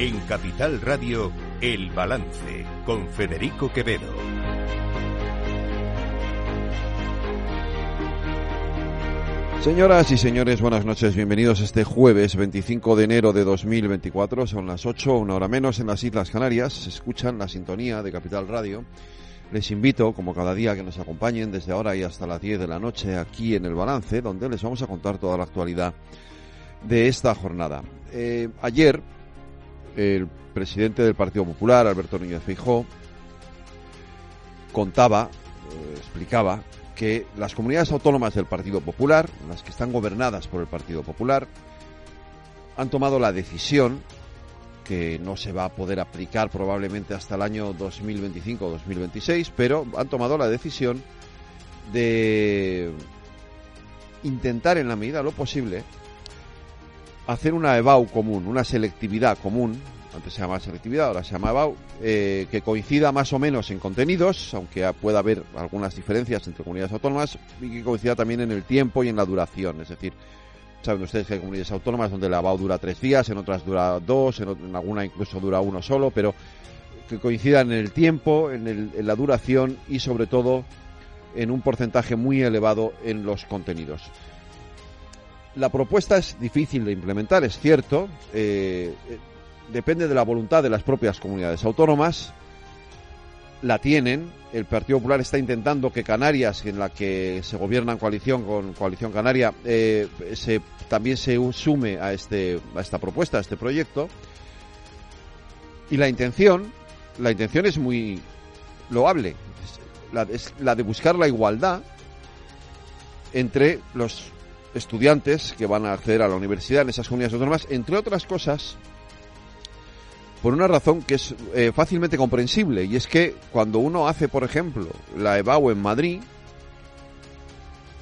En Capital Radio, El Balance, con Federico Quevedo. Señoras y señores, buenas noches. Bienvenidos este jueves 25 de enero de 2024. Son las 8, una hora menos en las Islas Canarias. Se escuchan la sintonía de Capital Radio. Les invito, como cada día, que nos acompañen desde ahora y hasta las 10 de la noche aquí en El Balance, donde les vamos a contar toda la actualidad de esta jornada. Eh, ayer, el presidente del Partido Popular, Alberto Núñez Feijóo, contaba, eh, explicaba que las comunidades autónomas del Partido Popular, las que están gobernadas por el Partido Popular, han tomado la decisión que no se va a poder aplicar probablemente hasta el año 2025 o 2026, pero han tomado la decisión de intentar en la medida de lo posible hacer una EBAU común, una selectividad común, antes se llamaba selectividad, ahora se llama EBAU, eh, que coincida más o menos en contenidos, aunque pueda haber algunas diferencias entre comunidades autónomas, y que coincida también en el tiempo y en la duración. Es decir, saben ustedes que hay comunidades autónomas donde la EBAU dura tres días, en otras dura dos, en, alguna incluso dura uno solo, pero que coincidan en el tiempo, en, en la duración y sobre todo en un porcentaje muy elevado en los contenidos. La propuesta es difícil de implementar, es cierto. Eh, depende de la voluntad de las propias comunidades autónomas. La tienen. El Partido Popular está intentando que Canarias, en la que se gobierna en coalición con Coalición Canaria, eh, se, también se sume a, este, a esta propuesta, a este proyecto. Y la intención, la intención es muy loable. es la de buscar la igualdad entre los estudiantes que van a acceder a la universidad en esas comunidades autónomas, entre otras cosas, por una razón que es eh, fácilmente comprensible, y es que cuando uno hace, por ejemplo, la EBAU en Madrid,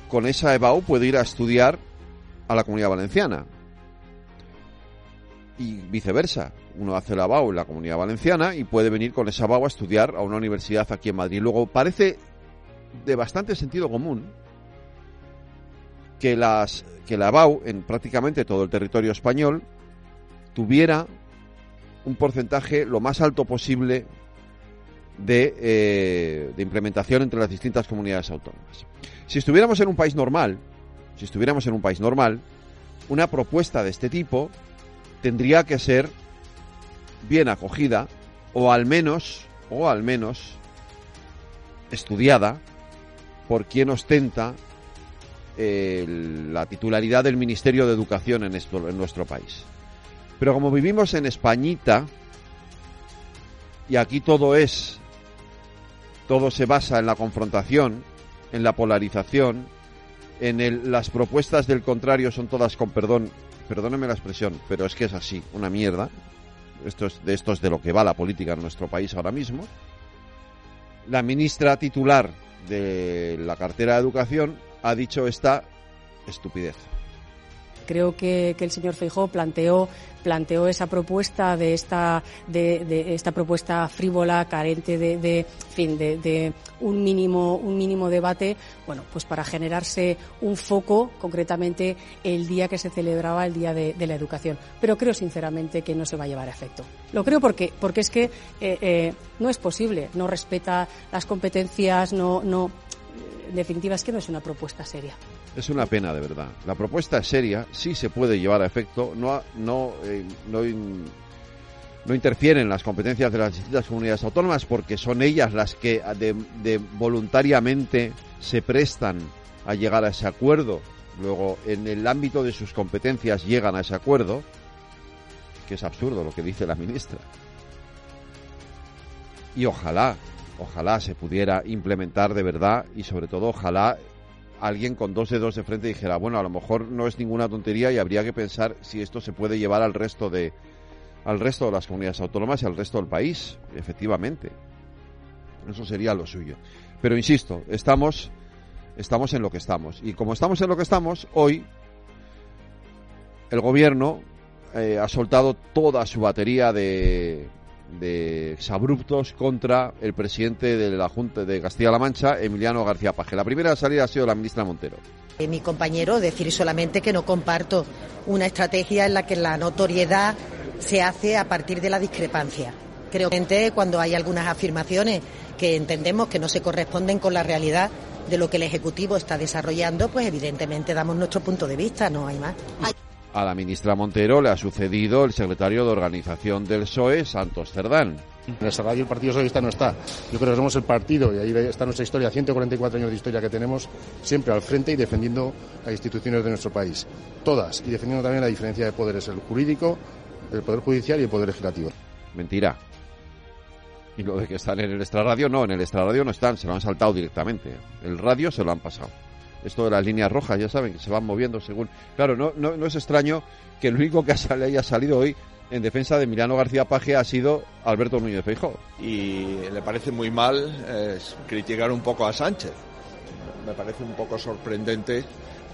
con esa EBAU puede ir a estudiar a la comunidad valenciana. Y viceversa, uno hace la EBAU en la comunidad valenciana y puede venir con esa EBAU a estudiar a una universidad aquí en Madrid. Luego, parece de bastante sentido común que, las, que la BAU en prácticamente todo el territorio español tuviera un porcentaje lo más alto posible de, eh, de, implementación entre las distintas comunidades autónomas. Si estuviéramos en un país normal, si estuviéramos en un país normal, una propuesta de este tipo tendría que ser bien acogida o al menos, o al menos estudiada por quien ostenta la titularidad del Ministerio de Educación en, esto, en nuestro país. Pero como vivimos en Españita, y aquí todo es, todo se basa en la confrontación, en la polarización, en el, las propuestas del contrario son todas con perdón, perdóneme la expresión, pero es que es así, una mierda. Esto es, de esto es de lo que va la política en nuestro país ahora mismo. La ministra titular de la cartera de educación ha dicho esta estupidez. Creo que, que el señor Feijó planteó planteó esa propuesta de esta de, esta propuesta frívola carente de, fin de, de, un mínimo un mínimo debate bueno pues para generarse un foco concretamente el día que se celebraba el día de, la educación. Pero creo sinceramente que no se va a llevar a efecto. Lo creo porque porque es que eh, eh, no es posible. No respeta las competencias no no en definitiva es que no es una propuesta seria. Es una pena, de verdad. La propuesta es seria, sí se puede llevar a efecto, no, no, eh, no, interfieren las competencias de las distintas comunidades autónomas porque son ellas las que de voluntariamente se prestan a llegar a ese acuerdo. Luego, en el ámbito de sus competencias llegan a ese acuerdo, que es absurdo lo que dice la ministra. Y ojalá ojalá se pudiera implementar de verdad y sobre todo ojalá alguien con dos dedos de frente dijera, bueno, a lo mejor no es ninguna tontería y habría que pensar si esto se puede llevar al resto de al resto de las comunidades autónomas y al resto del país, efectivamente. Eso sería lo suyo. Pero insisto, estamos estamos en lo que estamos y como estamos en lo que estamos, hoy el gobierno eh, ha soltado toda su batería de de exabruptos contra el presidente de la Junta de Castilla-La Mancha, Emiliano García Paje. La primera salida ha sido la ministra Montero. Eh, mi compañero, decir solamente que no comparto una estrategia en la que la notoriedad se hace a partir de la discrepancia. Creo que cuando hay algunas afirmaciones que entendemos que no se corresponden con la realidad de lo que el Ejecutivo está desarrollando, pues evidentemente damos nuestro punto de vista, no hay más. A la ministra Montero le ha sucedido el secretario de organización del PSOE, Santos Cerdán. En nuestra radio el Partido Socialista no está. Yo creo que somos el partido, y ahí está nuestra historia, 144 años de historia que tenemos, siempre al frente y defendiendo las instituciones de nuestro país. Todas, y defendiendo también la diferencia de poderes, el jurídico, el Poder Judicial y el Poder Legislativo. Mentira. Y lo de que están en el extrarradio, no, en el extrarradio no están, se lo han saltado directamente. El radio se lo han pasado. Esto de las líneas rojas, ya saben, que se van moviendo según... Claro, no, no, no es extraño que el único que haya salido hoy en defensa de Milano García Paje ha sido Alberto Núñez Feijóo. Y le parece muy mal criticar un poco a Sánchez. Me parece un poco sorprendente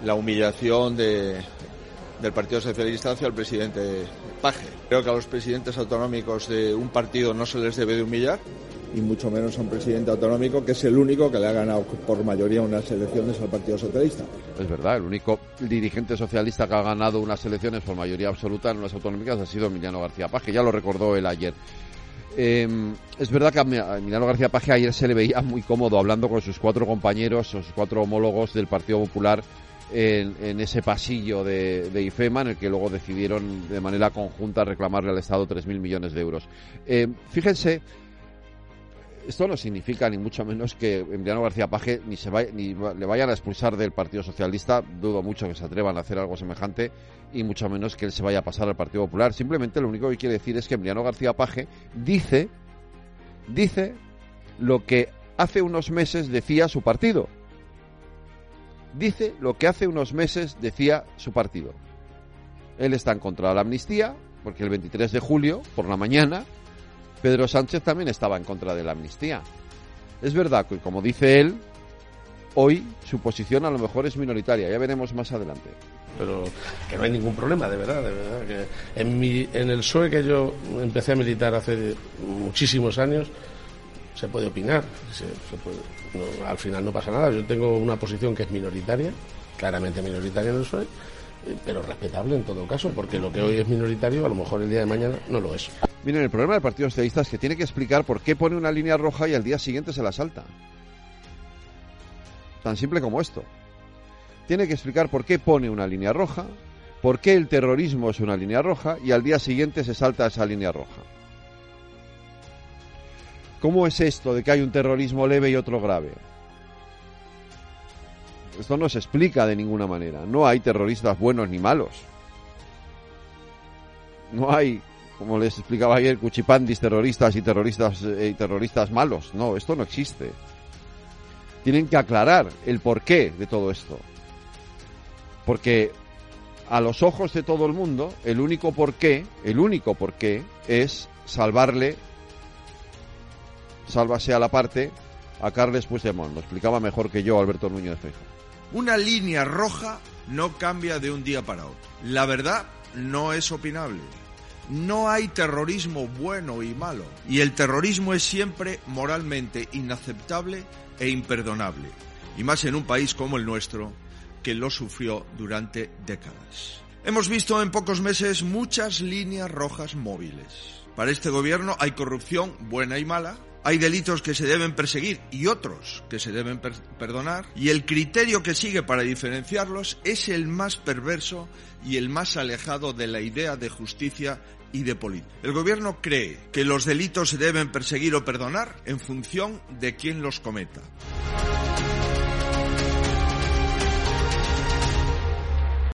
la humillación de, del Partido Socialista hacia el presidente Paje. Creo que a los presidentes autonómicos de un partido no se les debe de humillar y mucho menos a un presidente autonómico que es el único que le ha ganado por mayoría unas elecciones al Partido Socialista. Es verdad, el único dirigente socialista que ha ganado unas elecciones por mayoría absoluta en unas autonómicas ha sido Emiliano García Paje, ya lo recordó él ayer. Em, es verdad que a Emiliano García Paje ayer se le veía muy cómodo hablando con sus cuatro compañeros, sus cuatro homólogos del Partido Popular en, ese pasillo de, IFEMA en el que luego decidieron de manera conjunta reclamarle al Estado 3.000 millones de euros. Em, fíjense esto no significa ni mucho menos que Emiliano García Paje ni se vaya, ni le vayan a expulsar del Partido Socialista. Dudo mucho que se atrevan a hacer algo semejante y mucho menos que él se vaya a pasar al Partido Popular. Simplemente lo único que quiere decir es que Emiliano García Paje dice, dice lo que hace unos meses decía su partido. Dice lo que hace unos meses decía su partido. Él está en contra de la amnistía, porque el 23 de julio, por la mañana, Pedro Sánchez también estaba en contra de la amnistía. Es verdad que, como dice él, hoy su posición a lo mejor es minoritaria, ya veremos más adelante. Pero que no hay ningún problema, de verdad, de verdad. En el PSOE que yo empecé a militar hace muchísimos años, se puede opinar, al final no pasa nada. Yo tengo una posición que es minoritaria, claramente minoritaria en el PSOE, pero respetable en todo caso, porque lo que hoy es minoritario a lo mejor el día de mañana no lo es. Miren, el problema del Partido Socialista es que tiene que explicar por qué pone una línea roja y al día siguiente se la salta. Tan simple como esto. Tiene que explicar por qué pone una línea roja, por qué el terrorismo es una línea roja y al día siguiente se salta esa línea roja. ¿Cómo es esto de que hay un terrorismo leve y otro grave? Esto no se explica de ninguna manera. No hay terroristas buenos ni malos. No hay, como les explicaba ayer, cuchipandis terroristas y terroristas eh, y terroristas malos. No, esto no existe. Tienen que aclarar el porqué de todo esto. Porque a los ojos de todo el mundo, el único porqué, el único porqué es salvarle, sálvase a la parte, a Carles Puigdemont. Lo explicaba mejor que yo Alberto Núñez de una línea roja no cambia de un día para otro. La verdad no es opinable. No hay terrorismo bueno y malo. Y el terrorismo es siempre moralmente inaceptable e imperdonable. Y más en un país como el nuestro, que lo sufrió durante décadas. Hemos visto en pocos meses muchas líneas rojas móviles. Para este gobierno hay corrupción buena y mala, hay delitos que se deben perseguir y otros que se deben perdonar, y el criterio que sigue para diferenciarlos es el más perverso y el más alejado de la idea de justicia y de política. El gobierno cree que los delitos se deben perseguir o perdonar en función de quién los cometa.